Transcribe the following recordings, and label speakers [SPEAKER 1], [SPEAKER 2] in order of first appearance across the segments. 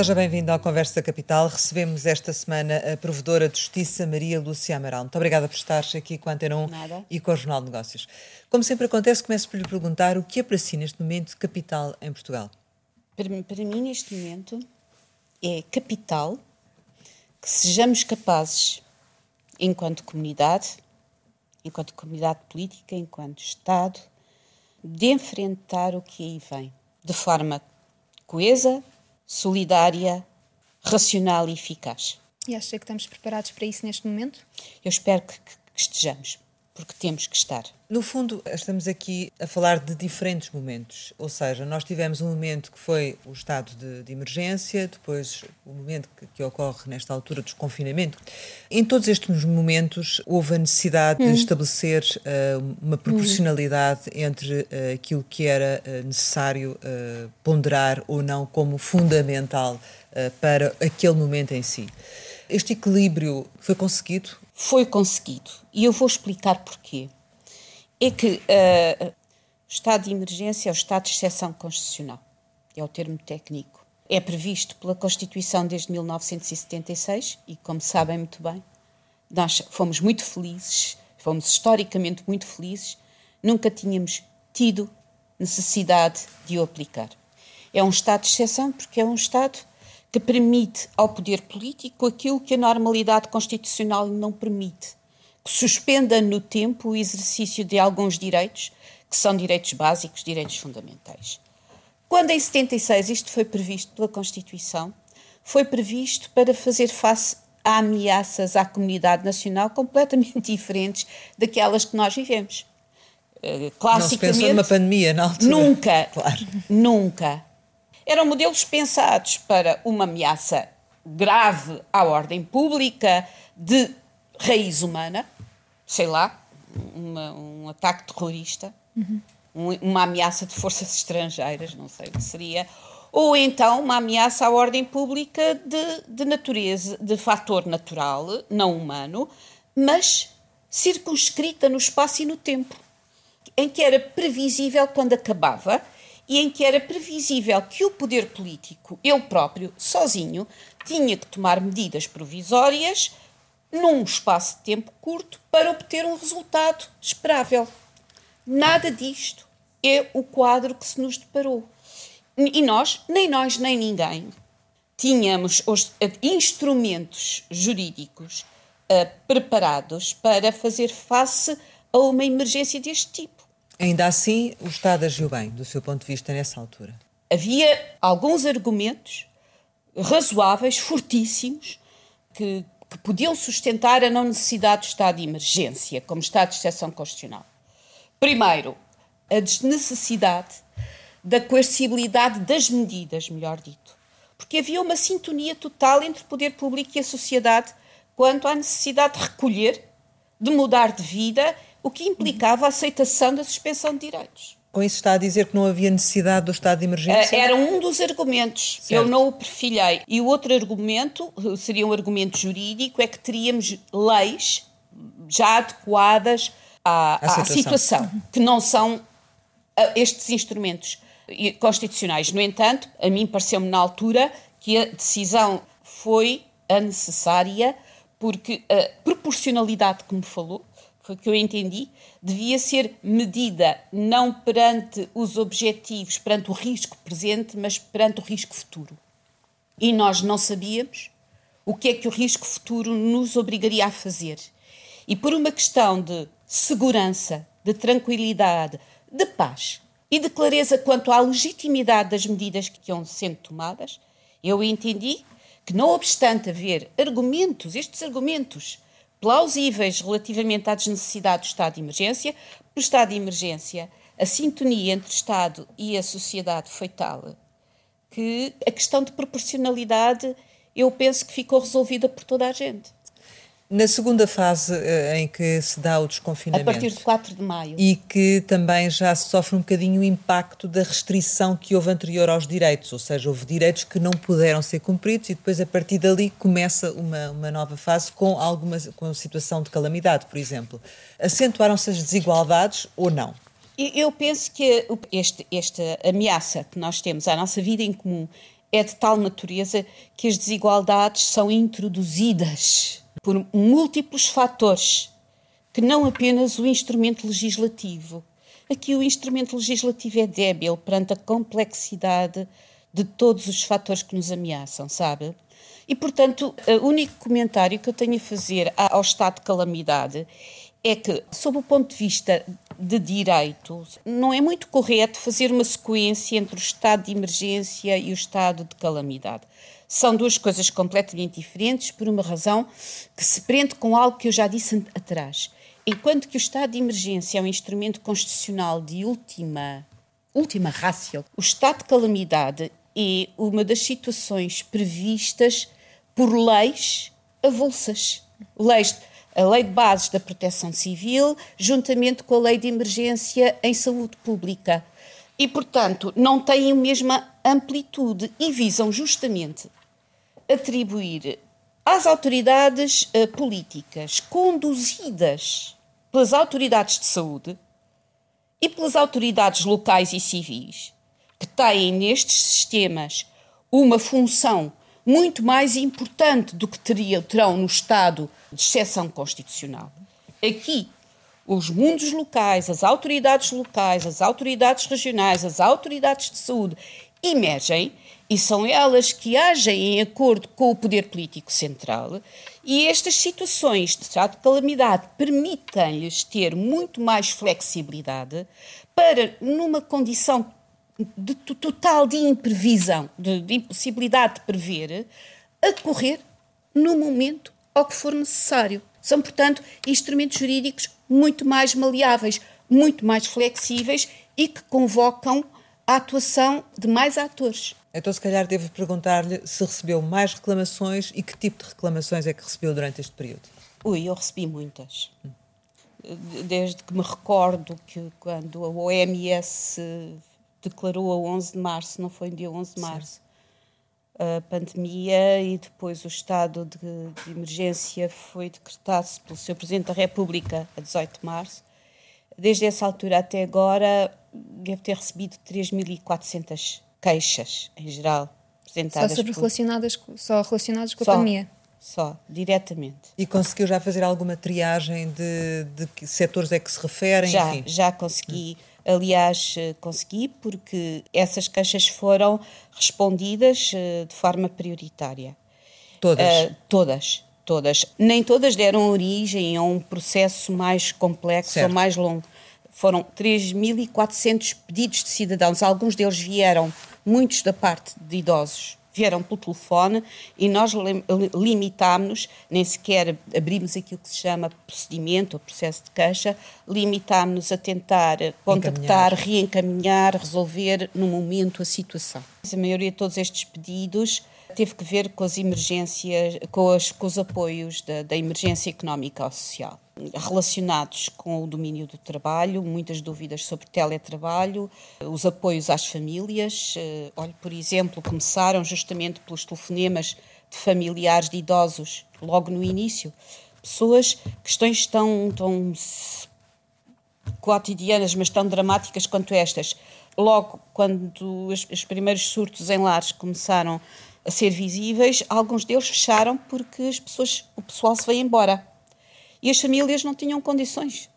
[SPEAKER 1] Seja bem-vindo à Conversa Capital. Recebemos esta semana a Provedora de Justiça, Maria Lúcia Amaral. Muito obrigada por estar aqui com a Antena 1
[SPEAKER 2] Nada.
[SPEAKER 1] e com o Jornal de Negócios. Como sempre acontece, começo por lhe perguntar o que é para si neste momento capital em Portugal?
[SPEAKER 2] Para, para mim, neste momento, é capital que sejamos capazes, enquanto comunidade, enquanto comunidade política, enquanto Estado, de enfrentar o que aí vem de forma coesa, solidária, racional e eficaz.
[SPEAKER 3] E acha que estamos preparados para isso neste momento?
[SPEAKER 2] Eu espero que, que- estejamos, porque temos que estar.
[SPEAKER 1] No fundo, estamos aqui a falar de diferentes momentos. Ou seja, nós tivemos um momento que foi o estado de, de emergência, depois o momento que, que ocorre nesta altura do desconfinamento. Em todos estes momentos, houve a necessidade de estabelecer eh, uma proporcionalidade entre eh, aquilo que era eh, necessário ponderar ou não como fundamental para aquele momento em si. Este equilíbrio foi conseguido?
[SPEAKER 2] Foi conseguido. E eu vou explicar porquê. É que o estado de emergência é o estado de exceção constitucional. É o termo técnico. É previsto pela Constituição desde 1976 e, como sabem muito bem, nós fomos muito felizes, fomos historicamente muito felizes, nunca tínhamos tido necessidade de o aplicar. É um estado de exceção porque é um estado que permite ao poder político aquilo que a normalidade constitucional não permite, que suspenda no tempo o exercício de alguns direitos, que são direitos básicos, direitos fundamentais. Quando em 76 isto foi previsto pela Constituição, foi previsto para fazer face a ameaças à comunidade nacional completamente diferentes daquelas que nós vivemos. Eh,
[SPEAKER 1] Não se
[SPEAKER 2] Classicamente,
[SPEAKER 1] pensou numa pandemia na altura?
[SPEAKER 2] Nunca.
[SPEAKER 1] Claro.
[SPEAKER 2] Nunca. Eram modelos pensados para uma ameaça grave à ordem pública, de raiz humana, sei lá, uma- um ataque terrorista, um- uma ameaça de forças estrangeiras, não sei o que seria, ou então uma ameaça à ordem pública de, de natureza, de fator natural, não humano, mas circunscrita no espaço e no tempo em que era previsível quando acabava e em que era previsível que o poder político, ele próprio, sozinho, tinha que tomar medidas provisórias num espaço de tempo curto para obter um resultado esperável. Nada disto é o quadro que se nos deparou. E nós, nem nós, nem ninguém, tínhamos os eh, instrumentos jurídicos eh, preparados para fazer face a uma emergência deste tipo.
[SPEAKER 1] Ainda assim, o Estado agiu bem, do seu ponto de vista, nessa altura.
[SPEAKER 2] Havia alguns argumentos razoáveis, fortíssimos, que, que podiam sustentar a não necessidade do estado de emergência como estado de exceção constitucional. Primeiro, a desnecessidade da coercibilidade das medidas, melhor dito. Porque havia uma sintonia total entre o poder público e a sociedade quanto à necessidade de recolher, de mudar de vida, o que implicava a aceitação da suspensão de direitos.
[SPEAKER 1] Com isso está a dizer que não havia necessidade do estado de emergência?
[SPEAKER 2] Eh, Era um dos argumentos.
[SPEAKER 1] Certo.
[SPEAKER 2] Eu não o perfilhei. E o outro argumento, eh, seria um argumento jurídico, é que teríamos leis já adequadas à,
[SPEAKER 1] À situação.
[SPEAKER 2] que não são ah, estes instrumentos eh, constitucionais. No entanto, a mim pareceu-me na altura que a decisão foi a necessária, porque a proporcionalidade que me falou, foi o que eu entendi, devia ser medida não perante os objetivos, perante o risco presente, mas perante o risco futuro. E nós não sabíamos o que é que o risco futuro nos obrigaria a fazer. E por uma questão de segurança, de tranquilidade, de paz e de clareza quanto à legitimidade das medidas que iam sendo tomadas, eu entendi que, não obstante haver argumentos, estes argumentos plausíveis relativamente à desnecessidade do estado de emergência, no estado de emergência, a sintonia entre o Estado e a sociedade foi tal que a questão de proporcionalidade eu penso que ficou resolvida por toda a gente.
[SPEAKER 1] Na segunda fase eh, em que se dá o
[SPEAKER 2] A
[SPEAKER 1] desconfinamento
[SPEAKER 2] partir de 4 de maio.
[SPEAKER 1] e que também já se sofre um bocadinho o impacto da restrição que houve anterior aos direitos, ou seja, houve direitos que não puderam ser cumpridos e depois a partir dali começa uma, uma nova fase com alguma com a situação de calamidade, por exemplo. Acentuaram-se as desigualdades ou não?
[SPEAKER 2] Eu- penso que este- esta ameaça que nós temos à nossa vida em comum é de tal natureza que as desigualdades são introduzidas por múltiplos fatores, que não apenas o instrumento legislativo. Aqui o instrumento legislativo é débil perante a complexidade de todos os fatores que nos ameaçam, sabe? E, portanto, o único comentário que eu tenho a fazer ao estado de calamidade é que, sob o ponto de vista de direito, não é muito correto fazer uma sequência entre o estado de emergência e o estado de calamidade. São duas coisas completamente diferentes por uma razão que se prende com algo que eu já disse atrás. Enquanto que o estado de emergência é um instrumento constitucional de última, última rácio, o estado de calamidade é uma das situações previstas por leis avulsas. Leis a Lei de Bases da Proteção Civil, juntamente com a Lei de Emergência em Saúde Pública. E, portanto, não têm a mesma amplitude e visam justamente atribuir às autoridades uh, políticas conduzidas pelas autoridades de saúde e pelas autoridades locais e civis, que têm nestes sistemas uma função muito mais importante do que teria, terão no Estado de exceção constitucional. Aqui, os mundos locais, as autoridades locais, as autoridades regionais, as autoridades de saúde emergem e são elas que agem em acordo com o poder político central e estas situações de estado de calamidade permitem-lhes ter muito mais flexibilidade para, numa condição de total de imprevisão, de, de impossibilidade de prever, acorrer no momento ao que for necessário. São, portanto, instrumentos jurídicos muito mais maleáveis, muito mais flexíveis e que convocam a atuação de mais atores.
[SPEAKER 1] Então, se calhar, devo perguntar-lhe se recebeu mais reclamações e que tipo de reclamações é que recebeu durante este período?
[SPEAKER 2] Ui, eu recebi muitas. Desde que me recordo que quando a OMS declarou a 11 de março, não foi no dia 11 de março, Sim. a pandemia e depois o estado de, de emergência foi decretado pelo Sr. Presidente da República a 18 de março. Desde essa altura até agora, deve ter recebido 3.400 queixas, em geral, apresentadas.
[SPEAKER 3] Só, sobre por... relacionadas, só relacionadas com só, a pandemia?
[SPEAKER 2] Só, diretamente.
[SPEAKER 1] E conseguiu já fazer alguma triagem de, de que setores é que se referem?
[SPEAKER 2] Já, enfim. já consegui. Hum Aliás, eh, consegui porque essas queixas foram respondidas eh, de forma prioritária.
[SPEAKER 1] Todas? Uh,
[SPEAKER 2] todas, todas. Nem todas deram origem a um processo mais complexo certo. ou mais longo. Foram 3.400 pedidos de cidadãos, alguns deles vieram, muitos da parte de idosos, vieram pelo telefone e nós limitámos, nem sequer abrimos aquilo que se chama procedimento ou processo de queixa, limitámos-nos a tentar contactar, Encaminhar. reencaminhar, resolver no momento a situação. A maioria de todos estes pedidos teve que ver com as emergências, com, as, com os apoios da, da emergência económica ou social relacionados com o domínio do trabalho, muitas dúvidas sobre teletrabalho, os apoios às famílias. Eh, olha, por exemplo, começaram justamente pelos telefonemas de familiares de idosos, logo no início. Pessoas, questões tão, tão cotidianas, mas tão dramáticas quanto estas. Logo, quando os, os primeiros surtos em lares começaram a ser visíveis, alguns deles fecharam porque as pessoas, o pessoal se veio embora e as famílias não tinham condições,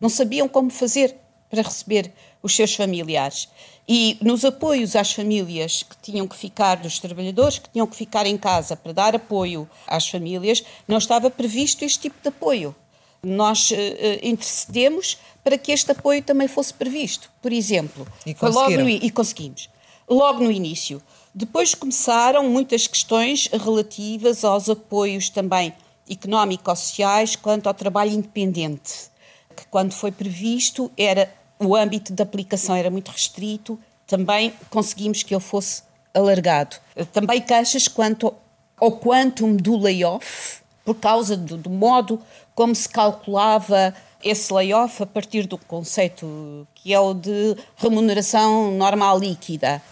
[SPEAKER 2] não sabiam como fazer para receber os seus familiares. E nos apoios às famílias que tinham que ficar, dos trabalhadores que tinham que ficar em casa para dar apoio às famílias, não estava previsto este tipo de apoio. Nós uh, intercedemos para que este apoio também fosse previsto. Por exemplo,
[SPEAKER 1] e, logo no,
[SPEAKER 2] e conseguimos. Logo no início. Depois começaram muitas questões relativas aos apoios também económico-sociais quanto ao trabalho independente, que quando foi previsto era o âmbito de aplicação era muito restrito, também conseguimos que ele fosse alargado. Também queixas quanto ao quantum do layoff, por causa do, do modo como se calculava esse layoff a partir do conceito que é o de remuneração normal líquida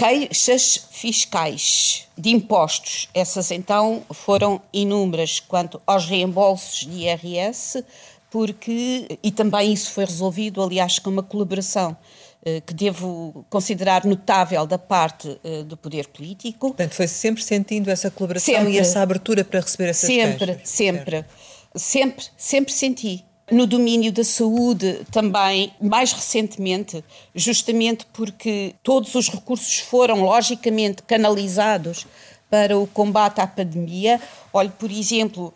[SPEAKER 2] queixas fiscais de impostos. Essas então foram inúmeras quanto aos reembolsos de IRS, porque, e também isso foi resolvido, aliás, com uma colaboração eh, que devo considerar notável da parte uh, do poder político.
[SPEAKER 1] Portanto, foi sempre sentindo essa colaboração sempre, e essa abertura para receber essas
[SPEAKER 2] Sempre,
[SPEAKER 1] queixas.
[SPEAKER 2] sempre, sempre, sempre senti. No domínio da saúde, também, mais recentemente, justamente porque todos os recursos foram, logicamente, canalizados para o combate à pandemia. Olhe, por exemplo,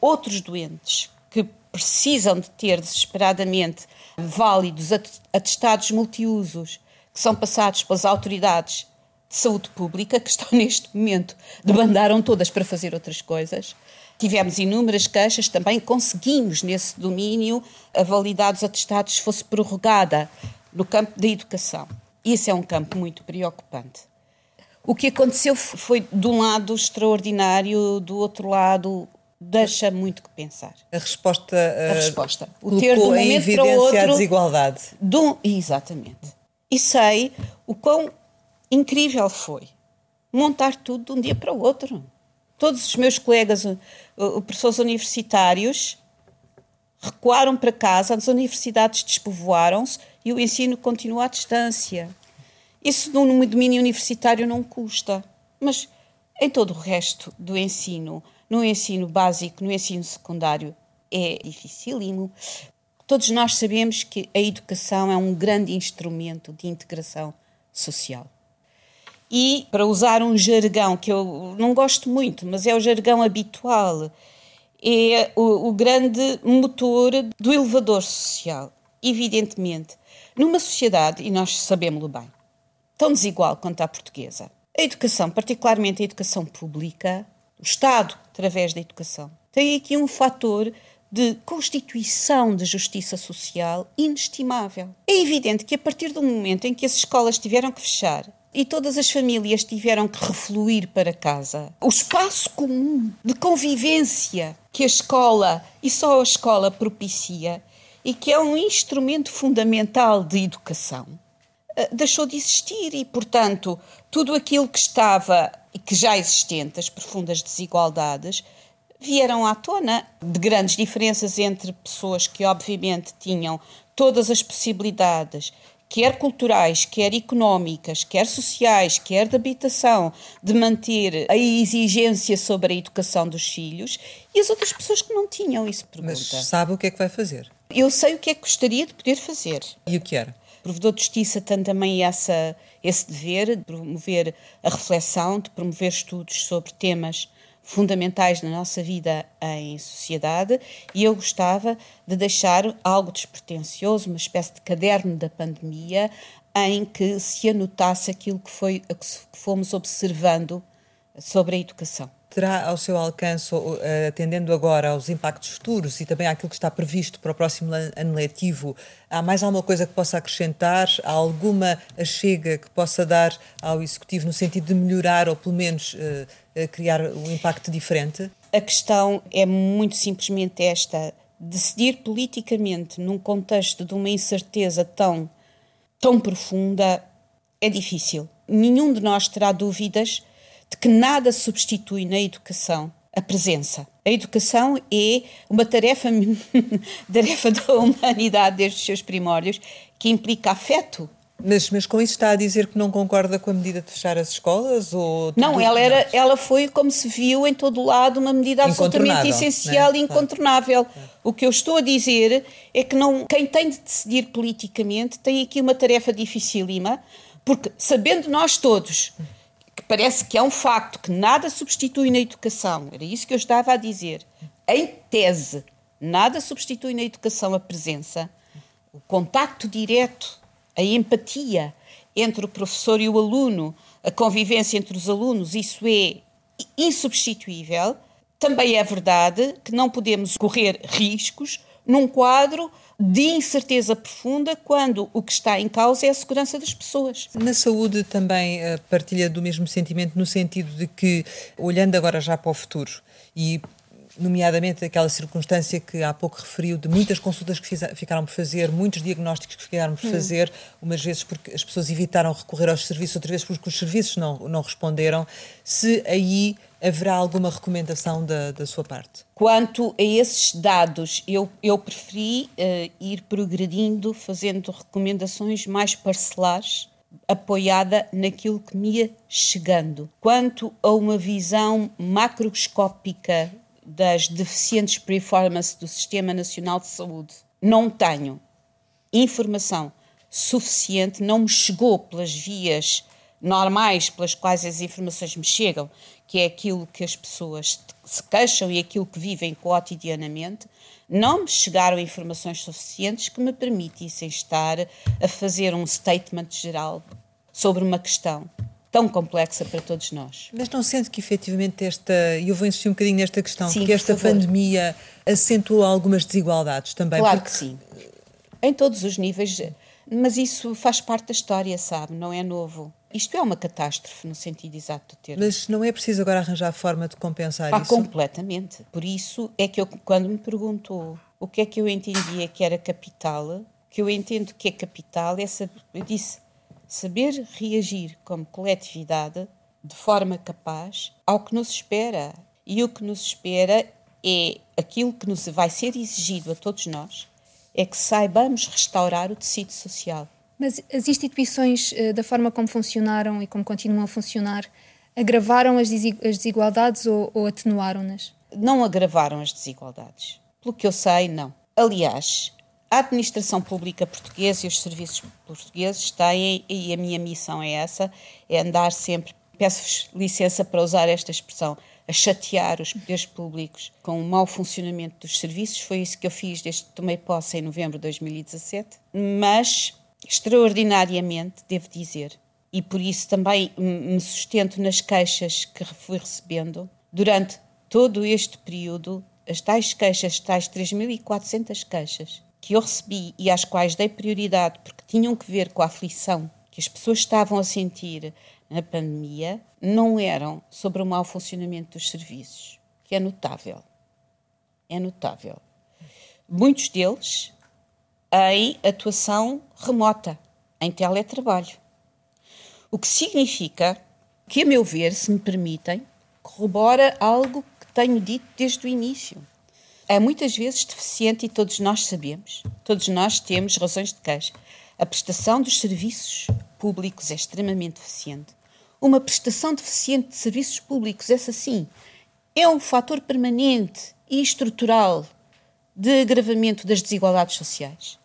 [SPEAKER 2] outros doentes que precisam de ter desesperadamente válidos atestados multiusos que são passados pelas autoridades de saúde pública, que estão neste momento, debandaram todas para fazer outras coisas. Tivemos inúmeras queixas, também conseguimos nesse domínio a validade dos atestados fosse prorrogada no campo da educação. Isso é um campo muito preocupante. O que aconteceu foi, de um lado, extraordinário, do outro lado, deixa muito que pensar.
[SPEAKER 1] A resposta,
[SPEAKER 2] uh, a resposta. O ter de um momento para o outro.
[SPEAKER 1] a desigualdade.
[SPEAKER 2] Do, exatamente. E sei o quão incrível foi montar tudo de um dia para o outro todos os meus colegas, professores universitários, recuaram para casa, as universidades despovoaram-se e o ensino continua à distância. Isso no domínio universitário não custa, mas em todo o resto do ensino, no ensino básico, no ensino secundário, é dificílimo. Todos nós sabemos que a educação é um grande instrumento de integração social. E, para usar um jargão que eu não gosto muito, mas é o jargão habitual, é o, o grande motor do elevador social. Evidentemente, numa sociedade, e nós sabemos-lo bem, tão desigual quanto a portuguesa, a educação, particularmente a educação pública, o Estado, através da educação, tem aqui um fator de constituição de justiça social inestimável. É evidente que a partir do momento em que as escolas tiveram que fechar e todas as famílias tiveram que refluir para casa. O espaço comum de convivência que a escola e só a escola propicia e que é um instrumento fundamental de educação eh, deixou de existir e, portanto, tudo aquilo que estava e que já existente, as profundas desigualdades, vieram à tona de grandes diferenças entre pessoas que, obviamente, tinham todas as possibilidades quer culturais, quer económicas, quer sociais, quer de habitação, de manter a exigência sobre a educação dos filhos, e as outras pessoas que não tinham isso pergunta.
[SPEAKER 1] Mas sabe o que é que vai fazer?
[SPEAKER 2] Eu sei o que é que gostaria de poder fazer.
[SPEAKER 1] E o que era?
[SPEAKER 2] O provedor de justiça tem também essa, esse dever de promover a reflexão, de promover estudos sobre temas fundamentais na nossa vida em sociedade e eu gostava de deixar algo despretensioso, uma espécie de caderno da pandemia em que se anotasse aquilo que, foi, que fomos observando sobre a educação
[SPEAKER 1] terá ao seu alcance, eh, atendendo agora aos impactos futuros e também àquilo que está previsto para o próximo ano letivo, há mais alguma coisa que possa acrescentar? Há alguma achega que possa dar ao Executivo no sentido de melhorar ou pelo menos uh, criar um impacto diferente?
[SPEAKER 2] A questão é muito simplesmente esta: decidir politicamente num contexto de uma incerteza tão, tão profunda é difícil. Nenhum de nós terá dúvidas de que nada substitui na educação a presença. A educação é uma tarefa, tarefa da humanidade desde os seus primórdios que implica afeto.
[SPEAKER 1] Mas, mas com isso está a dizer que não concorda com a medida de fechar as escolas? Ou
[SPEAKER 2] não, ela, era, ela foi, como se viu em todo lado, uma medida absolutamente essencial né? e incontornável. O que eu estou a dizer é que não, quem tem de decidir politicamente tem aqui uma tarefa dificílima, porque sabendo nós todos parece que é um facto que nada substitui na educação, era isso que eu estava a dizer. Em tese, nada substitui na educação a presença, o contacto direto, a empatia entre o professor e o aluno, a convivência entre os alunos, isso é insubstituível. Também é verdade que não podemos correr riscos num quadro de incerteza profunda quando o que está em causa é a segurança das pessoas.
[SPEAKER 1] Na saúde também eh, partilha do mesmo sentimento, no sentido de que, olhando agora já para o futuro e nomeadamente aquela circunstância que há pouco referiu de muitas consultas que fiz, ficaram por fazer, muitos diagnósticos que ficaram por hum. fazer, umas vezes porque as pessoas evitaram recorrer aos serviços, outras vezes porque os serviços não, não responderam, se aí haverá alguma recomendação da, da sua parte?
[SPEAKER 2] Quanto a esses dados, eu, eu preferi uh, ir progredindo, fazendo recomendações mais parcelares, apoiada naquilo que me ia chegando. Quanto a uma visão macroscópica das deficientes performance do Sistema Nacional de Saúde, não tenho informação suficiente, não me chegou pelas vias normais pelas quais as informações me chegam, que é aquilo que as pessoas se queixam e aquilo que vivem cotidianamente, não me chegaram informações suficientes que me permitissem estar a fazer um statement geral sobre uma questão tão complexa para todos nós.
[SPEAKER 1] Mas não sente que efetivamente esta, e eu vou insistir um bocadinho nesta questão,
[SPEAKER 2] sim,
[SPEAKER 1] que esta pandemia acentuou algumas desigualdades também?
[SPEAKER 2] Claro porque... que sim. Em todos os níveis, mas isso faz parte da história, sabe? Não é novo. Isto é uma catástrofe no sentido exato do termo.
[SPEAKER 1] Mas não é preciso agora arranjar forma de compensar
[SPEAKER 2] ah,
[SPEAKER 1] isso?
[SPEAKER 2] Completamente. Por isso é que eu, quando me perguntou o que é que eu entendia que era capital, que eu entendo que é capital, é saber, eu disse saber reagir como coletividade de forma capaz ao que nos espera. E o que nos espera é aquilo que nos vai ser exigido a todos nós, é que saibamos restaurar o tecido social
[SPEAKER 3] mas as instituições, eh, da forma como funcionaram e como continuam a funcionar, agravaram as desigualdades ou, ou atenuaram-nas?
[SPEAKER 2] Não agravaram as desigualdades. Pelo que eu sei, não. Aliás, a administração pública portuguesa e os serviços portugueses têm, e a minha missão é essa, é andar sempre, peço-vos licença para usar esta expressão, a chatear os poderes públicos com o mau funcionamento dos serviços. Foi isso que eu fiz desde que tomei posse em novembro de 2017. Mas extraordinariamente, devo dizer, e por isso também me sustento nas queixas que fui recebendo durante todo este período, as tais queixas, as tais 3.400 queixas que eu recebi e às quais dei prioridade porque tinham que ver com a aflição que as pessoas estavam a sentir na pandemia, não eram sobre o mau funcionamento dos serviços, que é notável. É notável. Muitos deles em atuação remota, em teletrabalho. O que significa que, a meu ver, se me permitem, corrobora algo que tenho dito desde o início. É muitas vezes deficiente e todos nós sabemos, todos nós temos razões de queixa. A prestação dos serviços públicos é extremamente deficiente. Uma prestação deficiente de serviços públicos, essa sim, é um fator permanente e estrutural de agravamento das desigualdades sociais.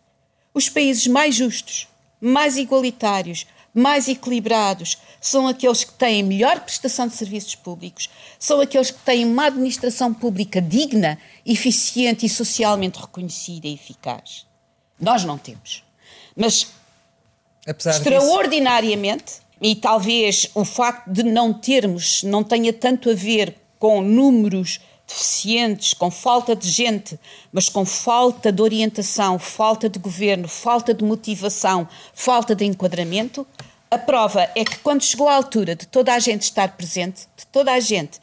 [SPEAKER 2] Os países mais justos, mais igualitários, mais equilibrados são aqueles que têm melhor prestação de serviços públicos, são aqueles que têm uma administração pública digna, eficiente e socialmente reconhecida e eficaz. Nós não temos. Mas, Apesar extraordinariamente, disso... e talvez o facto de não termos não tenha tanto a ver com números deficientes, com falta de gente, mas com falta de orientação, falta de governo, falta de motivação, falta de enquadramento, a prova é que quando chegou a altura de toda a gente estar presente, de toda a gente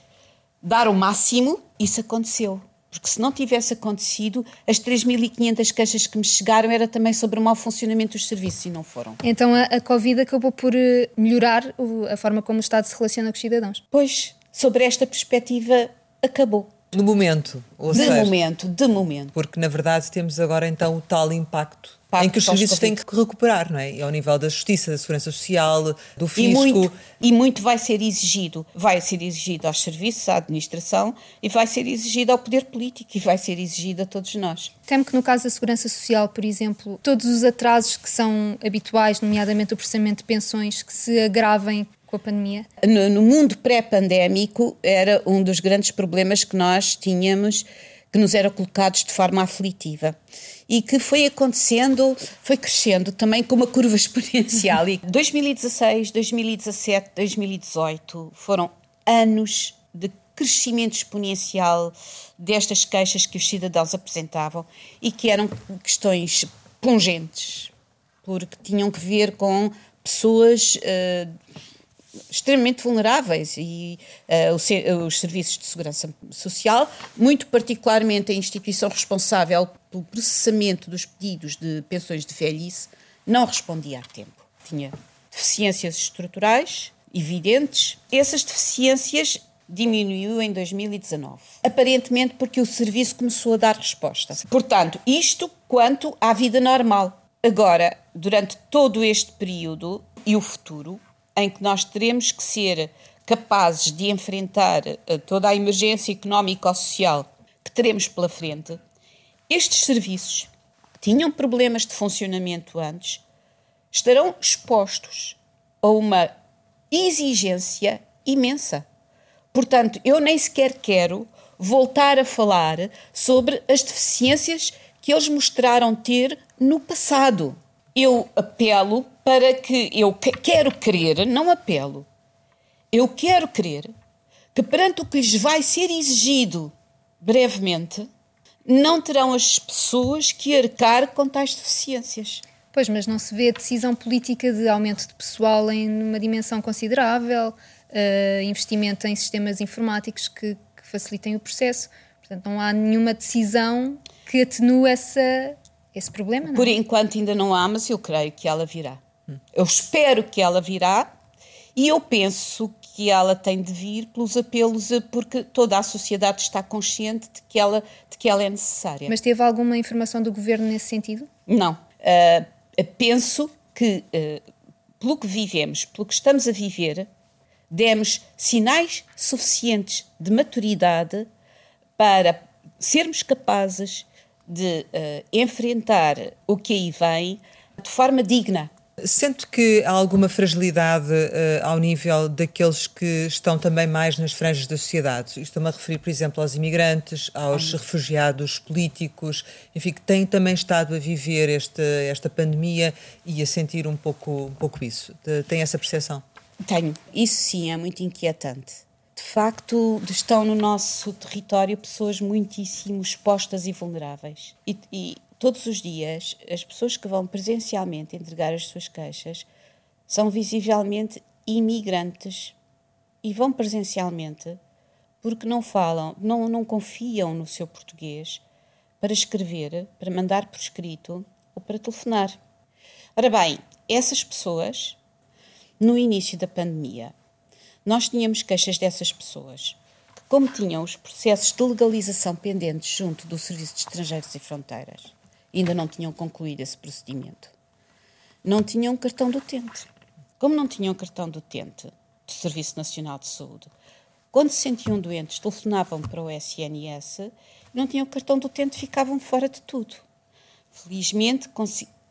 [SPEAKER 2] dar o máximo, isso aconteceu. Porque se não tivesse acontecido, as 3.500 queixas que me chegaram era também sobre o mau funcionamento dos serviços e não foram.
[SPEAKER 3] Então a, a Covid acabou por eh, melhorar a forma como o Estado se relaciona com os cidadãos?
[SPEAKER 2] Pois, sobre esta perspectiva, acabou.
[SPEAKER 1] No momento,
[SPEAKER 2] ou de seja, momento, de momento.
[SPEAKER 1] Porque na verdade temos agora então o tal impacto em que os serviços têm que recuperar, não é? E ao nível da justiça, da segurança social, do fisco.
[SPEAKER 2] E muito, e muito vai ser exigido. Vai ser exigido aos serviços, à administração, e vai ser exigido ao poder político, e vai ser exigido a todos nós.
[SPEAKER 3] Temo que no caso da segurança social, por exemplo, todos os atrasos que são habituais, nomeadamente o processamento de pensões, que se agravem com a pandemia?
[SPEAKER 2] No, no mundo pré-pandémico, era um dos grandes problemas que nós tínhamos, que nos eram colocados de forma aflitiva e que foi acontecendo, foi crescendo também com uma curva exponencial. E 2016, 2017, 2018 foram anos de crescimento exponencial destas queixas que os cidadãos apresentavam e que eram questões pungentes, porque tinham que ver com pessoas uh, extremamente vulneráveis e uh, os serviços de segurança social, muito particularmente a instituição responsável pelo processamento dos pedidos de pensões de velhice, não respondia a tempo. Tinha deficiências estruturais evidentes. Essas deficiências diminuiu em 2019. Aparentemente porque o serviço começou a dar resposta. Portanto, isto quanto à vida normal. Agora, durante todo este período e o futuro, em que nós teremos que ser capazes de enfrentar eh, toda a emergência económica ou social que teremos pela frente, estes serviços que tinham problemas de funcionamento antes estarão expostos a uma exigência imensa. Portanto, eu nem sequer quero voltar a falar sobre as deficiências que eles mostraram ter no passado. Eu apelo para que eu quero crer, não apelo. Eu quero crer que perante o que lhes vai ser exigido brevemente, não terão as pessoas que arcar com tais deficiências.
[SPEAKER 3] Pois, mas não se vê decisão política de aumento de pessoal em uma dimensão considerável, uh, investimento em sistemas informáticos que, que facilitem o processo. Portanto, não há nenhuma decisão que atenua essa, esse problema? Não?
[SPEAKER 2] Por enquanto ainda não há, mas eu creio que ela virá. Eu espero que ela virá e eu penso que ela tem de vir pelos apelos, porque toda a sociedade está consciente de que ela, de que ela é necessária.
[SPEAKER 3] Mas teve alguma informação do governo nesse sentido?
[SPEAKER 2] Não. Uh, penso que, uh, pelo que vivemos, pelo que estamos a viver, demos sinais suficientes de maturidade para sermos capazes de uh, enfrentar o que aí vem de forma digna.
[SPEAKER 1] Sente que há alguma fragilidade uh, ao nível daqueles que estão também mais nas franjas da sociedade? Estou-me a referir, por exemplo, aos imigrantes, aos refugiados políticos, enfim, que têm também estado a viver esta, esta pandemia e a sentir um pouco, um pouco isso. Tem essa percepção?
[SPEAKER 2] Tenho. Isso sim é muito inquietante de facto estão no nosso território pessoas muitíssimo expostas e vulneráveis. E, e, todos os dias as pessoas que vão presencialmente entregar as suas queixas são visivelmente imigrantes e vão presencialmente porque não falam, não, não confiam no seu português para escrever, para mandar por escrito ou para telefonar. Ora bem, essas pessoas, no início da pandemia, nós tínhamos queixas dessas pessoas, que, como tinham os processos de legalização pendentes junto do Serviço de Estrangeiros e Fronteiras, ainda não tinham concluído esse procedimento, não tinham cartão do utente. Como não tinham cartão do utente do Serviço Nacional de Saúde, quando se sentiam doentes, telefonavam para o SNS, não tinham cartão do utente, ficavam fora de tudo. Felizmente,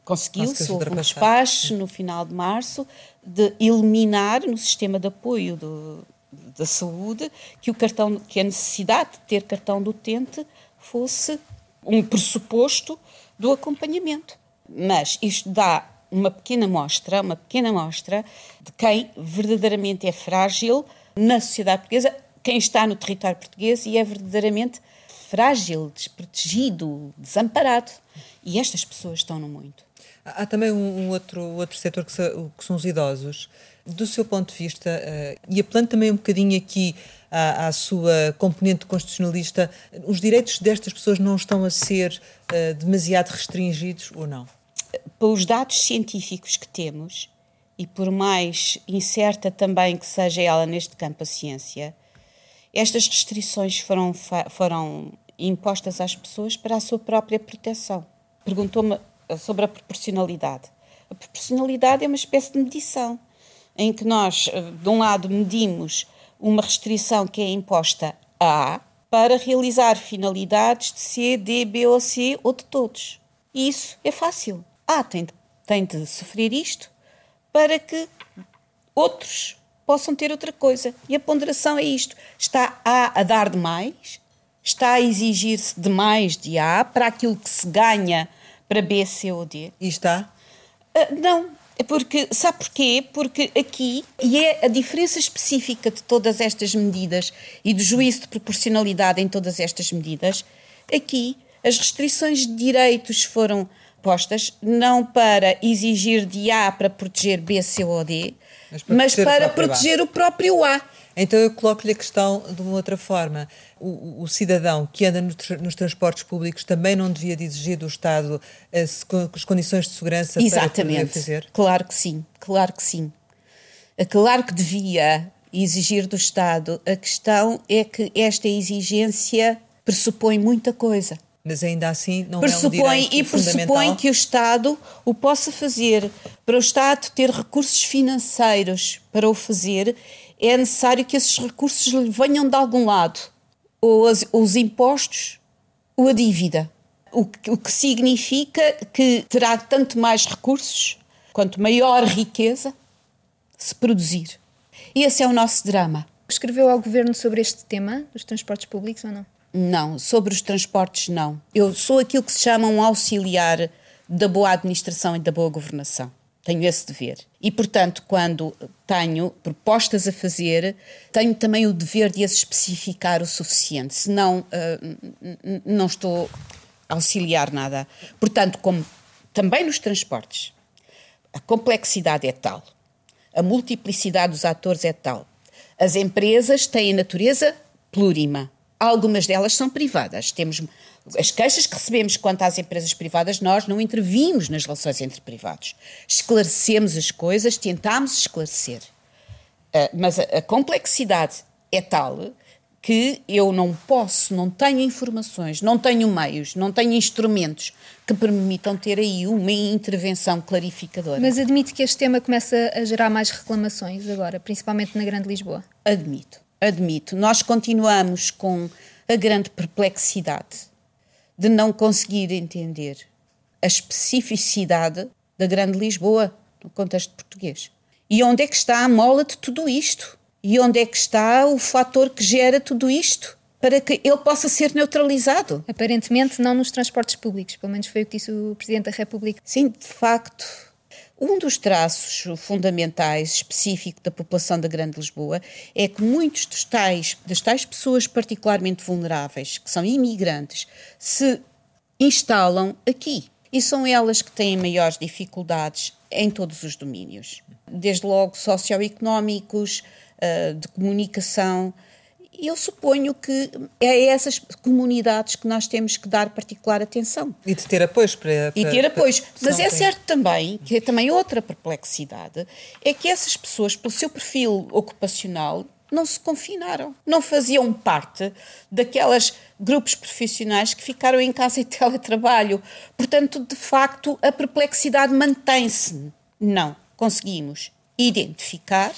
[SPEAKER 2] conseguiu-se, houve um despacho no final de março de eliminar no sistema de apoio do, da saúde que o cartão, que a necessidade de ter cartão do utente fosse um pressuposto do acompanhamento. Mas isto dá uma pequena mostra, uma pequena mostra de quem verdadeiramente é frágil na sociedade portuguesa, quem está no território português e é verdadeiramente frágil, desprotegido, desamparado. E estas pessoas estão no muito.
[SPEAKER 1] Há também um, outro, outro setor que, são os idosos. Do seu ponto de vista, uh, e apelando também um bocadinho aqui à, à, sua componente constitucionalista, os direitos destas pessoas não estão a ser uh, demasiado restringidos ou não?
[SPEAKER 2] Pelos dados científicos que temos, e por mais incerta também que seja ela neste campo a ciência, estas restrições foram, foram impostas às pessoas para a sua própria proteção. Perguntou-me sobre a proporcionalidade. A proporcionalidade é uma espécie de medição, em que nós, eh, de um lado, medimos uma restrição que é imposta a A para realizar finalidades de C, D, B ou C ou de todos. E isso é fácil. A tem de, tem de sofrer isto para que outros possam ter outra coisa. E a ponderação é isto. Está A a dar demais, está a exigir-se demais de A para aquilo que se ganha para B, C ou D.
[SPEAKER 1] E está?
[SPEAKER 2] Uh, não, é porque, sabe porquê? Porque aqui, e é a diferença específica de todas estas medidas e do juízo de proporcionalidade em todas estas medidas, aqui as restrições de direitos foram postas não para exigir de A para proteger B, C ou D, mas para, mas proteger, para o proteger o próprio A.
[SPEAKER 1] Então eu coloco-lhe a questão de uma outra forma. O, o cidadão que anda no, nos transportes públicos também não devia de exigir do Estado as, as condições de segurança
[SPEAKER 2] Exatamente.
[SPEAKER 1] para poder fazer?
[SPEAKER 2] Claro que sim, claro que sim. É claro que devia, exigir do Estado. A questão é que esta exigência pressupõe muita coisa.
[SPEAKER 1] Mas ainda assim não
[SPEAKER 2] pressupõe,
[SPEAKER 1] é um direito
[SPEAKER 2] E pressupõe que o Estado o possa fazer. Para o Estado ter recursos financeiros para o fazer, é necessário que esses recursos venham de algum lado. Ou as, os impostos ou a dívida. O que, o que significa que terá tanto mais recursos quanto maior riqueza se produzir. E esse é o nosso drama.
[SPEAKER 3] Escreveu ao governo sobre este tema dos transportes públicos ou não?
[SPEAKER 2] Não, sobre os transportes não. Eu sou aquilo que se chama um auxiliar da boa administração e da boa governação. Tenho esse dever. E, portanto, quando tenho propostas a fazer, tenho também o dever de as especificar o suficiente, senão uh, não estou a auxiliar nada. Portanto, como também nos transportes, a complexidade é tal, a multiplicidade dos atores é tal, as empresas têm natureza plurima algumas delas são privadas. Temos as queixas que recebemos quanto às empresas privadas, nós não intervimos nas relações entre privados. Esclarecemos as coisas, tentámos esclarecer. Uh, mas a, a, complexidade é tal que eu não posso, não tenho informações, não tenho meios, não tenho instrumentos que permitam ter aí uma intervenção clarificadora.
[SPEAKER 3] Mas admite que este tema começa a gerar mais reclamações agora, principalmente na Grande Lisboa?
[SPEAKER 2] Admito admito, nós continuamos com a grande perplexidade de não conseguir entender a especificidade da Grande Lisboa no contexto português. E onde é que está a mola de tudo isto? E onde é que está o fator que gera tudo isto? Para que ele possa ser neutralizado.
[SPEAKER 3] Aparentemente, não nos transportes públicos, pelo menos foi o que disse o Presidente da República.
[SPEAKER 2] Sim, de facto, um dos traços fundamentais específicos da população da Grande Lisboa é que muitos dos tais, das tais pessoas particularmente vulneráveis, que são imigrantes, se instalam aqui. E são elas que têm maiores dificuldades em todos os domínios, desde logo socioeconómicos, eh, de comunicação, eu suponho que é a essas comunidades que nós temos que dar particular atenção.
[SPEAKER 1] E de ter apoios para. para
[SPEAKER 2] e ter apoios. Mas é certo também, que é também outra perplexidade, é que essas pessoas, pelo seu perfil ocupacional, não se confinaram. Não faziam parte daquelas grupos profissionais que ficaram em casa e teletrabalho. Portanto, de facto, a perplexidade mantém-se. Não conseguimos identificar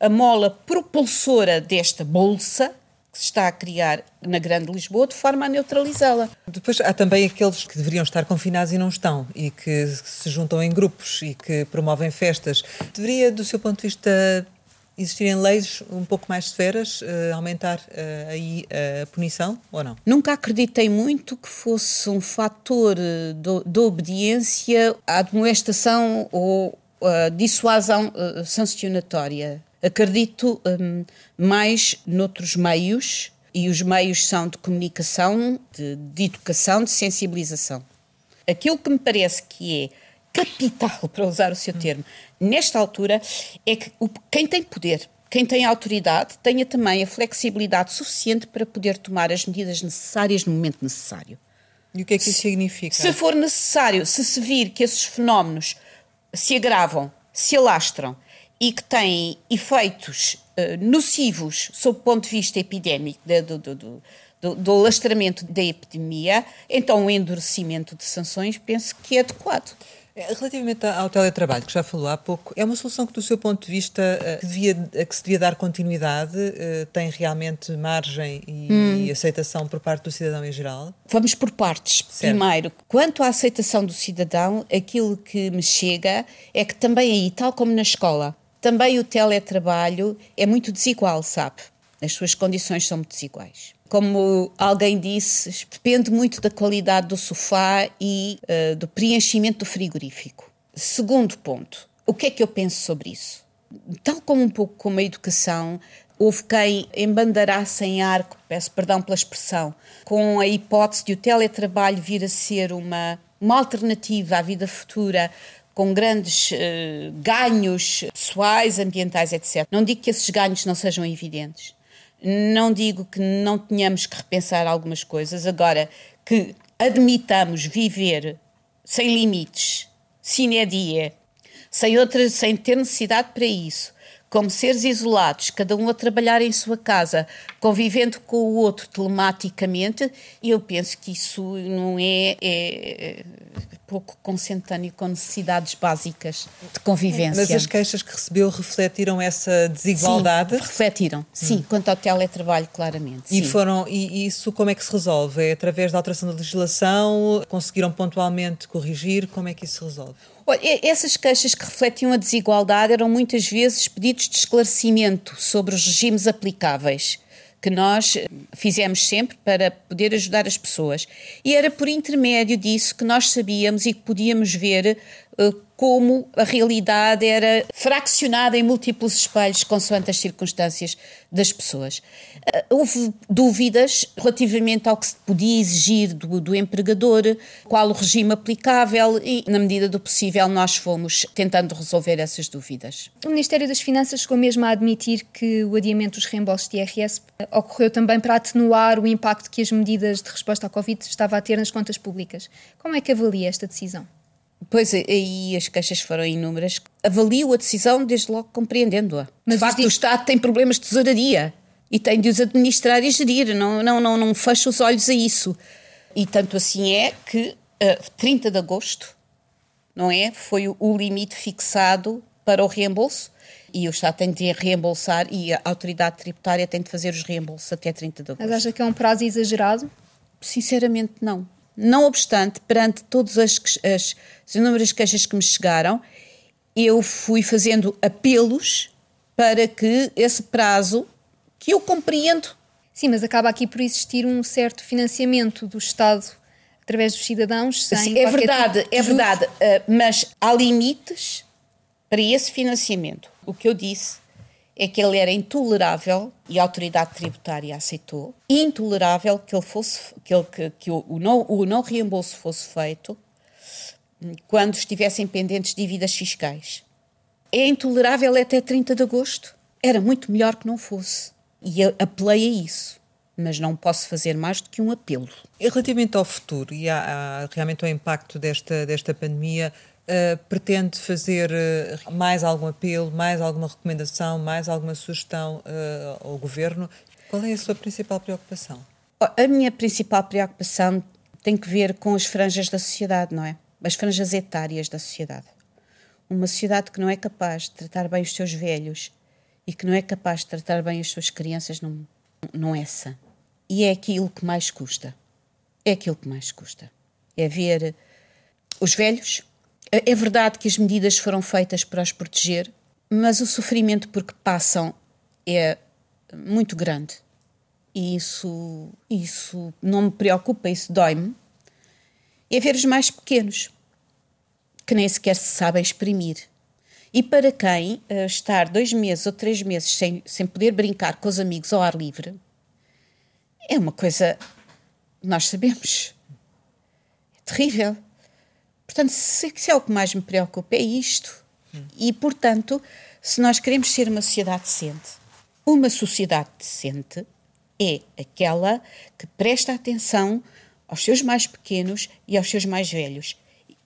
[SPEAKER 2] a mola propulsora desta bolsa que se está a criar na Grande Lisboa de forma a neutralizá-la.
[SPEAKER 1] Depois há também aqueles que deveriam estar confinados e não estão e que se juntam em grupos e que promovem festas. Deveria, do seu ponto de vista, existirem leis um pouco mais severas, uh, aumentar uh, aí a punição ou não?
[SPEAKER 2] Nunca acreditei muito que fosse um fator eh, de obediência à demoestação ou à dissuasão sancionatória Acredito um, mais noutros meios, e os meios são de comunicação, de, de educação, de sensibilização. Aquilo que me parece que é capital, para usar o seu termo, nesta altura, é que o, quem tem poder, quem tem autoridade, tenha também a flexibilidade suficiente para poder tomar as medidas necessárias no momento necessário.
[SPEAKER 1] E o que é que isso significa?
[SPEAKER 2] Se for necessário, se se vir que esses fenómenos se agravam, se alastram e que têm efeitos uh, nocivos sob o ponto de vista epidémico do, do, do, do, do alastramento da epidemia, então o endurecimento de sanções penso que é adequado.
[SPEAKER 1] É, relativamente ao teletrabalho, que já falou há pouco, é uma solução que, do seu ponto de vista, eh, que, devia, que se devia dar continuidade? Eh, tem realmente margem e, hum. e, aceitação por parte do cidadão em geral?
[SPEAKER 2] Vamos por partes. Certo. Primeiro, quanto à aceitação do cidadão, aquilo que me chega é que também aí, tal como na escola, também o teletrabalho é muito desigual, sabe? As suas condições são muito desiguais. Como alguém disse, depende muito da qualidade do sofá e uh, do preenchimento do frigorífico. Segundo ponto, o que é que eu penso sobre isso? Tal como um pouco como a educação, houve quem embandarasse em arco, peço perdão pela expressão, com a hipótese de o teletrabalho vir a ser uma, uma alternativa à vida futura com grandes uh, ganhos pessoais, ambientais, etc. Não digo que esses ganhos não sejam evidentes. Não digo que não tenhamos que repensar algumas coisas. Agora, que admitamos viver sem limites, sine die, sem, sem ter necessidade para isso, como seres isolados, cada um a trabalhar em sua casa, convivendo com o outro telematicamente, eu penso que isso não é, é pouco consentâneo com necessidades básicas de convivência.
[SPEAKER 1] Mas as queixas que recebeu refletiram essa desigualdade?
[SPEAKER 2] Sim, refletiram. Sim, hum. quanto ao teletrabalho, claramente.
[SPEAKER 1] E, foram, e isso como é que se resolve? É através da alteração da legislação? Conseguiram pontualmente corrigir? Como é que isso se resolve?
[SPEAKER 2] Olha, essas queixas que refletiam a desigualdade eram muitas vezes pedidos de esclarecimento sobre os regimes aplicáveis que nós fizemos sempre para poder ajudar as pessoas. E era por intermédio disso que nós sabíamos e que podíamos ver como a realidade era fraccionada em múltiplos espelhos consoante as circunstâncias das pessoas. Uh, houve dúvidas relativamente ao que se podia exigir do, do empregador, qual o regime aplicável e, na medida do possível, nós fomos tentando resolver essas dúvidas.
[SPEAKER 3] O Ministério das Finanças chegou mesmo a admitir que o adiamento dos reembolsos de IRS ocorreu também para atenuar o impacto que as medidas de resposta à Covid estavam a ter nas contas públicas. Como é que avalia esta decisão?
[SPEAKER 2] Pois, aí as queixas foram inúmeras. Avalio a decisão desde logo compreendendo-a. De facto, o Estado tem problemas de tesouraria e tem de os administrar e gerir, não, não, não, não fecha os olhos a isso. E tanto assim é que uh, 30 de agosto, não é? Foi o limite fixado para o reembolso e o Estado tem de reembolsar e a autoridade tributária tem de fazer os reembolsos até 30 de agosto.
[SPEAKER 3] Mas acha que é um prazo exagerado?
[SPEAKER 2] Sinceramente, não. Não obstante, perante todas as, as, as inúmeras queixas que me chegaram, eu fui fazendo apelos para que esse prazo, que eu compreendo.
[SPEAKER 3] Sim, mas acaba aqui por existir um certo financiamento do Estado através dos cidadãos. Sem
[SPEAKER 2] Sim, é verdade, tipo é verdade, uh, mas há limites para esse financiamento. O que eu disse é que ele era intolerável e a autoridade tributária aceitou, intolerável que ele fosse que, ele, que, que o, não, o não reembolso fosse feito quando estivessem pendentes dívidas fiscais. É intolerável até 30 de agosto. Era muito melhor que não fosse. E apelei a isso. Mas não posso fazer mais do que um apelo.
[SPEAKER 1] E relativamente ao futuro e a, a, realmente ao impacto desta, desta pandemia, Uh, pretende fazer uh, mais algum apelo, mais alguma recomendação, mais alguma sugestão uh, ao Governo? Qual é a sua principal preocupação?
[SPEAKER 2] A minha principal preocupação tem que ver com as franjas da sociedade, não é? As franjas etárias da sociedade. Uma sociedade que não é capaz de tratar bem os seus velhos e que não é capaz de tratar bem as suas crianças não, não é sã. E é aquilo que mais custa. É aquilo que mais custa. É ver os velhos é, é verdade que as medidas foram feitas para os proteger, mas o sofrimento por que passam é muito grande. E isso, isso não me preocupa, isso dói-me. É ver os mais pequenos, que nem sequer se sabem exprimir. E para quem uh, estar dois meses ou três meses sem, sem poder brincar com os amigos ao ar livre, é uma coisa. Nós sabemos. É terrível. Portanto, se, se é o que mais me preocupa, é isto. E, portanto, se nós queremos ser uma sociedade decente, uma sociedade decente é aquela que presta atenção aos seus mais pequenos e aos seus mais velhos.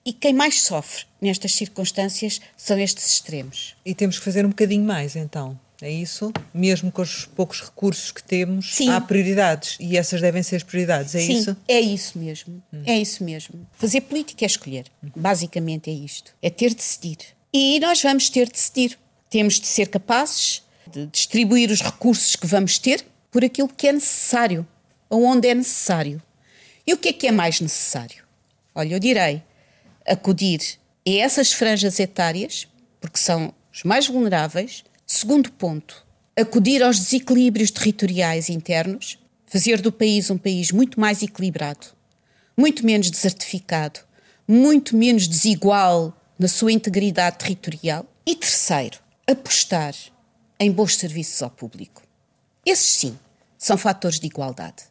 [SPEAKER 2] E quem mais sofre nestas circunstâncias são estes extremos.
[SPEAKER 1] E temos que fazer um bocadinho mais, então. É isso? Mesmo com os poucos recursos que temos,
[SPEAKER 2] Sim.
[SPEAKER 1] há prioridades e essas devem ser as prioridades, é
[SPEAKER 2] Sim,
[SPEAKER 1] isso?
[SPEAKER 2] É isso mesmo. Hum. É isso mesmo. Fazer política é escolher. Hum. Basicamente é isto. É ter de decidir. E nós vamos ter de decidir. Temos de ser capazes de distribuir os recursos que vamos ter por aquilo que é necessário, aonde é necessário. E o que é que é mais necessário? Olha, eu direi acudir a essas franjas etárias, porque são os mais vulneráveis, Segundo ponto, acudir aos desequilíbrios territoriais internos, fazer do país um país muito mais equilibrado, muito menos desertificado, muito menos desigual na sua integridade territorial. E terceiro, apostar em bons serviços ao público. Esses sim são fatores de igualdade.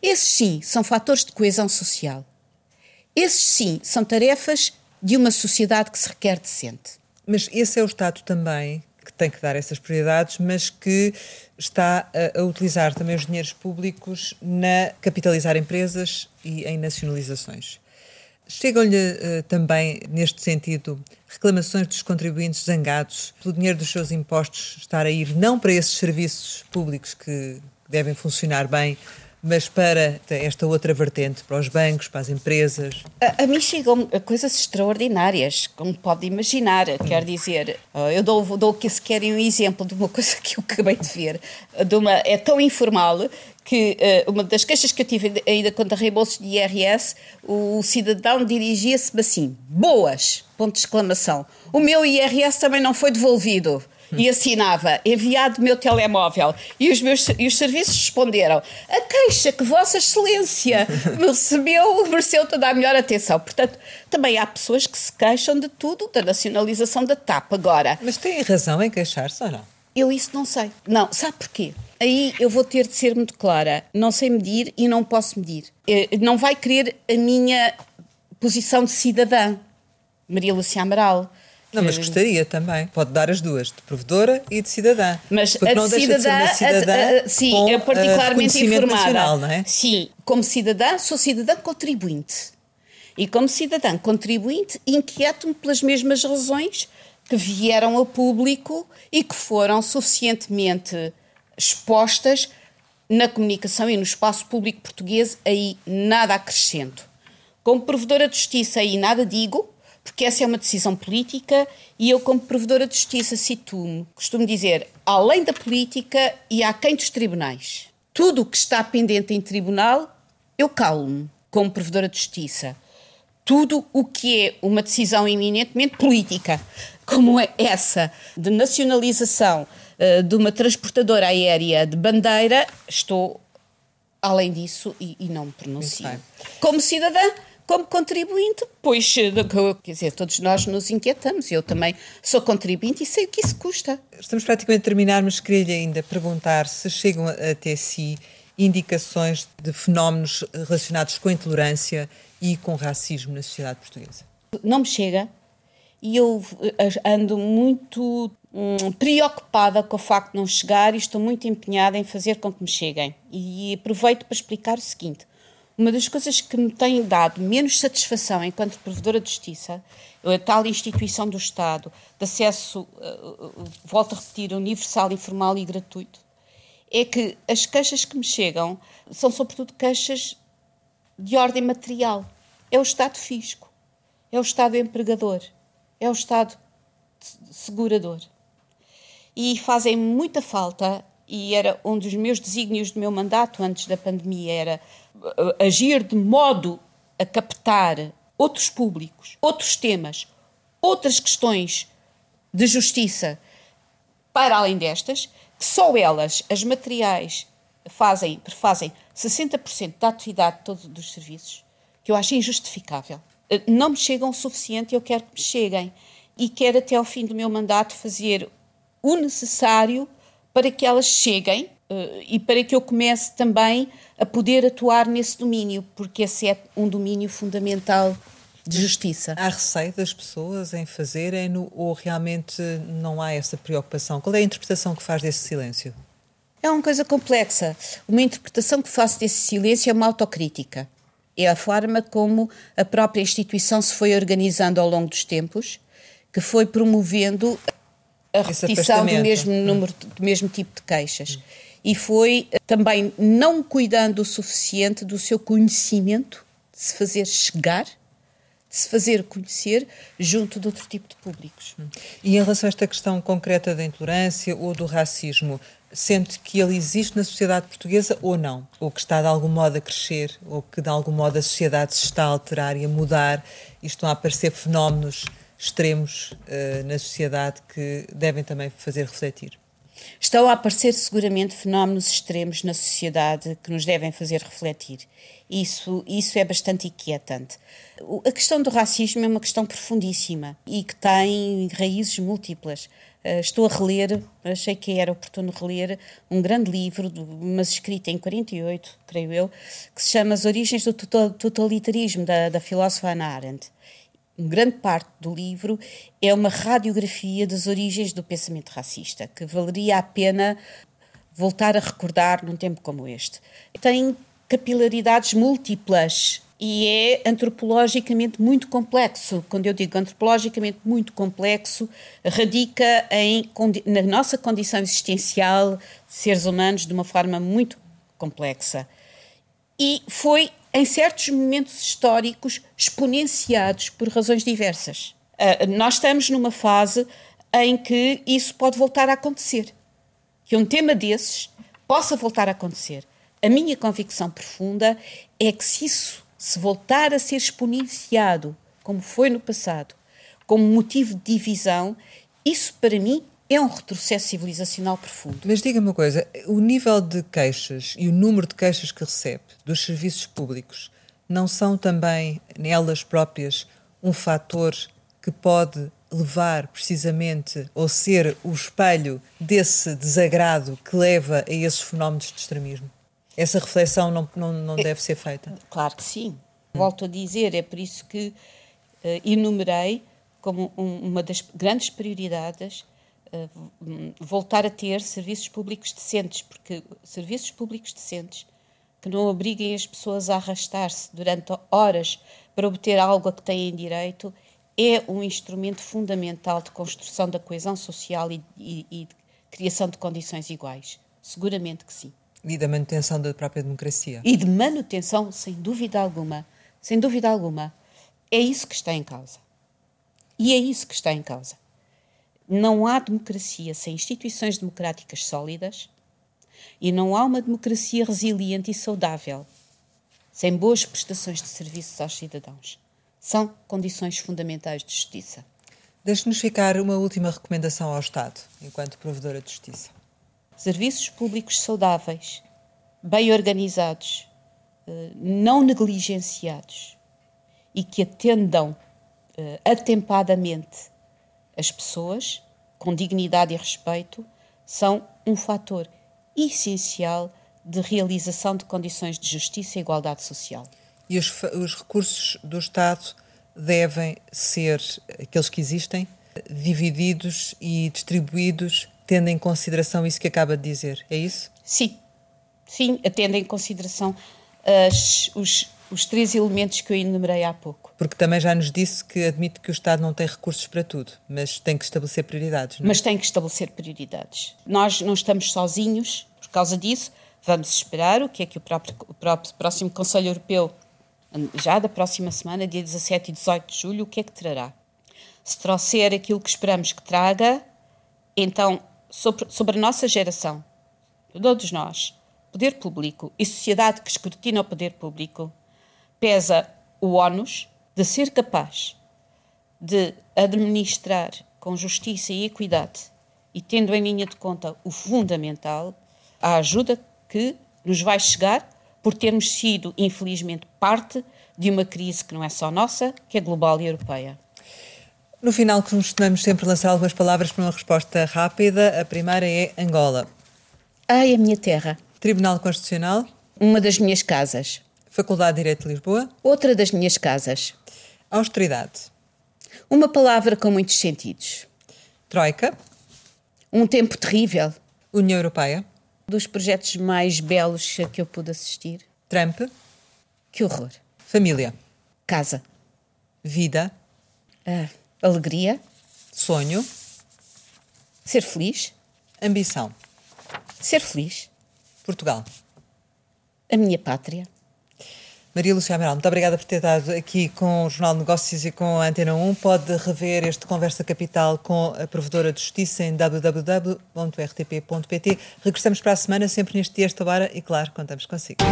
[SPEAKER 2] Esses sim são fatores de coesão social. Esses sim são tarefas de uma sociedade que se requer decente.
[SPEAKER 1] Mas esse é o Estado também que tem que dar essas prioridades, mas que está a, a, utilizar também os dinheiros públicos na capitalizar empresas e em nacionalizações. Chegam-lhe uh, também, neste sentido, reclamações dos contribuintes zangados pelo dinheiro dos seus impostos estar a ir não para esses serviços públicos que devem funcionar bem, mas para esta outra vertente, para os bancos, para as empresas?
[SPEAKER 2] A, a mim chegam coisas extraordinárias, como pode imaginar. Hum. Quer dizer, eu dou, dou que se querem um exemplo de uma coisa que eu acabei de ver, de uma, é tão informal que uh, uma das queixas que eu tive ainda quando a reembolsos de IRS, o cidadão dirigia-se assim, boas, ponto de exclamação. O meu IRS também não foi devolvido e assinava enviado do meu telemóvel e os meus e os serviços responderam a queixa que Vossa Excelência me recebeu mereceu toda a melhor atenção. Portanto, também há pessoas que se queixam de tudo, da nacionalização da TAP agora.
[SPEAKER 1] Mas têm razão em queixar-se ou não?
[SPEAKER 2] Eu isso não sei. Não, sabe porquê? Aí eu vou ter de ser muito clara. Não sei medir e não posso medir. Eh, não vai querer a minha posição de cidadã, Maria Lúcia Amaral.
[SPEAKER 1] Não, mas gostaria também. Pode dar as duas, de provedora e de cidadã.
[SPEAKER 2] Mas a não cidadã, de cidadã a, a, sim, com, é particularmente informada.
[SPEAKER 1] Nacional, não é?
[SPEAKER 2] Sim, como cidadã, sou cidadã contribuinte. E como cidadã contribuinte, inquieto-me pelas mesmas razões que vieram ao público e que foram suficientemente expostas na comunicação e no espaço público português, aí nada acrescento. Como provedora de justiça, aí nada digo, porque essa é uma decisão política e eu, como provedora de justiça, situo-me, costumo dizer, além da política e aquém dos tribunais. Tudo o que está pendente em tribunal, eu calo-me, como provedora de justiça. Tudo o que é uma decisão eminentemente política, como é essa de nacionalização uh, de uma transportadora aérea de bandeira, estou além disso e, e não me pronuncio. Como cidadã, como contribuinte, pois, eh, quer dizer, todos nós nos inquietamos. Eu também sou contribuinte e sei o que isso custa.
[SPEAKER 1] Estamos praticamente a terminar, mas queria-lhe ainda perguntar se chegam até si indicações de fenómenos relacionados com a intolerância e com o racismo na sociedade portuguesa.
[SPEAKER 2] Não me chega e eu eh, ando muito hum, preocupada com o facto de não chegar e estou muito empenhada em fazer com que me cheguem. E aproveito para explicar o seguinte uma das coisas que me tem dado menos satisfação enquanto provedora de justiça, a tal instituição do Estado, de acesso, uh, volto a repetir, universal, informal e gratuito, é que as queixas que me chegam são sobretudo queixas de ordem material. É o Estado fisco, é o Estado empregador, é o Estado segurador. E fazem muita falta, e era um dos meus desígnios do meu mandato antes da pandemia, era agir de modo a captar outros públicos, outros temas, outras questões de justiça para além destas, que só elas, as materiais, fazem, fazem 60% da atividade de todos os serviços, que eu acho injustificável. Eh, não me chegam o suficiente eu quero que me cheguem. E quero até ao fim do meu mandato fazer o necessário para que elas cheguem uh, e para que eu comece também a poder atuar nesse domínio, porque esse é um domínio fundamental de justiça.
[SPEAKER 1] Há receio das pessoas em fazerem ou realmente não há essa preocupação? Qual é a interpretação que faz desse silêncio?
[SPEAKER 2] É uma coisa complexa. Uma interpretação que faço desse silêncio é uma autocrítica. É a forma como a própria instituição se foi organizando ao longo dos tempos, que foi promovendo a repetição do mesmo número, do mesmo tipo de queixas. Hum e foi eh, também não cuidando o suficiente do seu conhecimento, de se fazer chegar, de se fazer conhecer junto de outro tipo de públicos.
[SPEAKER 1] E em relação a esta questão concreta da intolerância ou do racismo, sente que ele existe na sociedade portuguesa ou não? Ou que está de algum modo a crescer, ou que de algum modo a sociedade se está a alterar e a mudar e estão a aparecer fenómenos extremos uh, na sociedade que devem também fazer refletir?
[SPEAKER 2] Estão a aparecer seguramente fenómenos extremos na sociedade que nos devem fazer refletir. Isso, isso é bastante inquietante. A questão do racismo é uma questão profundíssima e que tem raízes múltiplas. Uh, estou a reler, achei que era oportuno reler, um grande livro, mas escrito em 48, creio eu, que se chama As Origens do Totalitarismo, da, da filósofa Hannah Arendt grande parte do livro é uma radiografia das origens do pensamento racista, que valeria a pena voltar a recordar num tempo como este. Tem capilaridades múltiplas e é antropologicamente muito complexo. Quando eu digo antropologicamente muito complexo, radica em, na nossa condição existencial de seres humanos de uma forma muito complexa. E foi, em certos momentos históricos, exponenciados por razões diversas. Uh, nós estamos numa fase em que isso pode voltar a acontecer. Que um tema desses possa voltar a acontecer. A minha convicção profunda é que se isso se voltar a ser exponenciado, como foi no passado, como motivo de divisão, isso para mim é um retrocesso civilizacional profundo.
[SPEAKER 1] Mas diga-me uma coisa: o nível de queixas e o número de queixas que recebe dos serviços públicos não são também, nelas próprias, um fator que pode levar precisamente ou ser o espelho desse desagrado que leva a esses fenómenos de extremismo? Essa reflexão não, não, não deve ser feita?
[SPEAKER 2] Claro que sim. Volto a dizer, é por isso que uh, enumerei como um, uma das grandes prioridades voltar a ter serviços públicos decentes, porque serviços públicos decentes que não obriguem as pessoas a arrastar-se durante horas para obter algo a que têm direito é um instrumento fundamental de construção da coesão social e, e, e de criação de condições iguais. Seguramente que sim.
[SPEAKER 1] E da manutenção da própria democracia.
[SPEAKER 2] E de manutenção, sem dúvida alguma. Sem dúvida alguma. É isso que está em causa. E é isso que está em causa. Não há democracia sem instituições democráticas sólidas e não há uma democracia resiliente e saudável sem boas prestações de serviços aos cidadãos. São condições fundamentais de justiça.
[SPEAKER 1] Deixe-nos ficar uma última recomendação ao Estado, enquanto provedora de justiça
[SPEAKER 2] serviços públicos saudáveis, bem organizados, eh, não negligenciados e que atendam eh, atempadamente as pessoas com dignidade e respeito são um fator essencial de realização de condições de justiça e igualdade social.
[SPEAKER 1] E os, os recursos do Estado devem ser aqueles que existem, divididos e distribuídos tendo em consideração isso que acaba de dizer, é isso?
[SPEAKER 2] Sim, sim, tendo em consideração as, os, os três elementos que eu enumerei há pouco.
[SPEAKER 1] Porque também já nos disse que admite que o Estado não tem recursos para tudo, mas tem que estabelecer prioridades. Não
[SPEAKER 2] é? Mas tem que estabelecer prioridades. Nós não estamos sozinhos por causa disso. Vamos esperar o que é que o próprio, o próprio próximo Conselho Europeu, já da próxima semana, dia 17 e 18 de julho, o que é que trará. Se trouxer aquilo que esperamos que traga, então sobre, sobre a nossa geração, todos nós, poder público e sociedade que escrutina o poder público, pesa o ónus de ser capaz de administrar com justiça e equidade e tendo em linha de conta o fundamental, a ajuda que nos vai chegar por termos sido, infelizmente, parte de uma crise que não é só nossa, que é global e europeia.
[SPEAKER 1] No final, costumamos sempre lançar algumas palavras para uma resposta rápida. A primeira é Angola.
[SPEAKER 2] Ai, a minha terra.
[SPEAKER 1] Tribunal Constitucional.
[SPEAKER 2] Uma das minhas casas.
[SPEAKER 1] Faculdade de Direito de Lisboa.
[SPEAKER 2] Outra das minhas casas.
[SPEAKER 1] Austeridade.
[SPEAKER 2] Uma palavra com muitos sentidos.
[SPEAKER 1] Troika.
[SPEAKER 2] Um tempo terrível.
[SPEAKER 1] União Europeia.
[SPEAKER 2] Dos projetos mais belos a que eu pude assistir.
[SPEAKER 1] Trump.
[SPEAKER 2] Que horror.
[SPEAKER 1] Família.
[SPEAKER 2] Casa.
[SPEAKER 1] Vida.
[SPEAKER 2] Ah Alegria.
[SPEAKER 1] Sonho.
[SPEAKER 2] Ser feliz.
[SPEAKER 1] Ambição.
[SPEAKER 2] Ser feliz.
[SPEAKER 1] Portugal.
[SPEAKER 2] A minha pátria.
[SPEAKER 1] Maria Lúcia Amaral, muito obrigada por ter estado aqui com o Jornal de Negócios e com a Antena 1. Pode rever este Conversa Capital com a Provedora de Justiça em www.rtp.pt. Regressamos para a semana, sempre neste dia, esta hora, e claro, contamos consigo.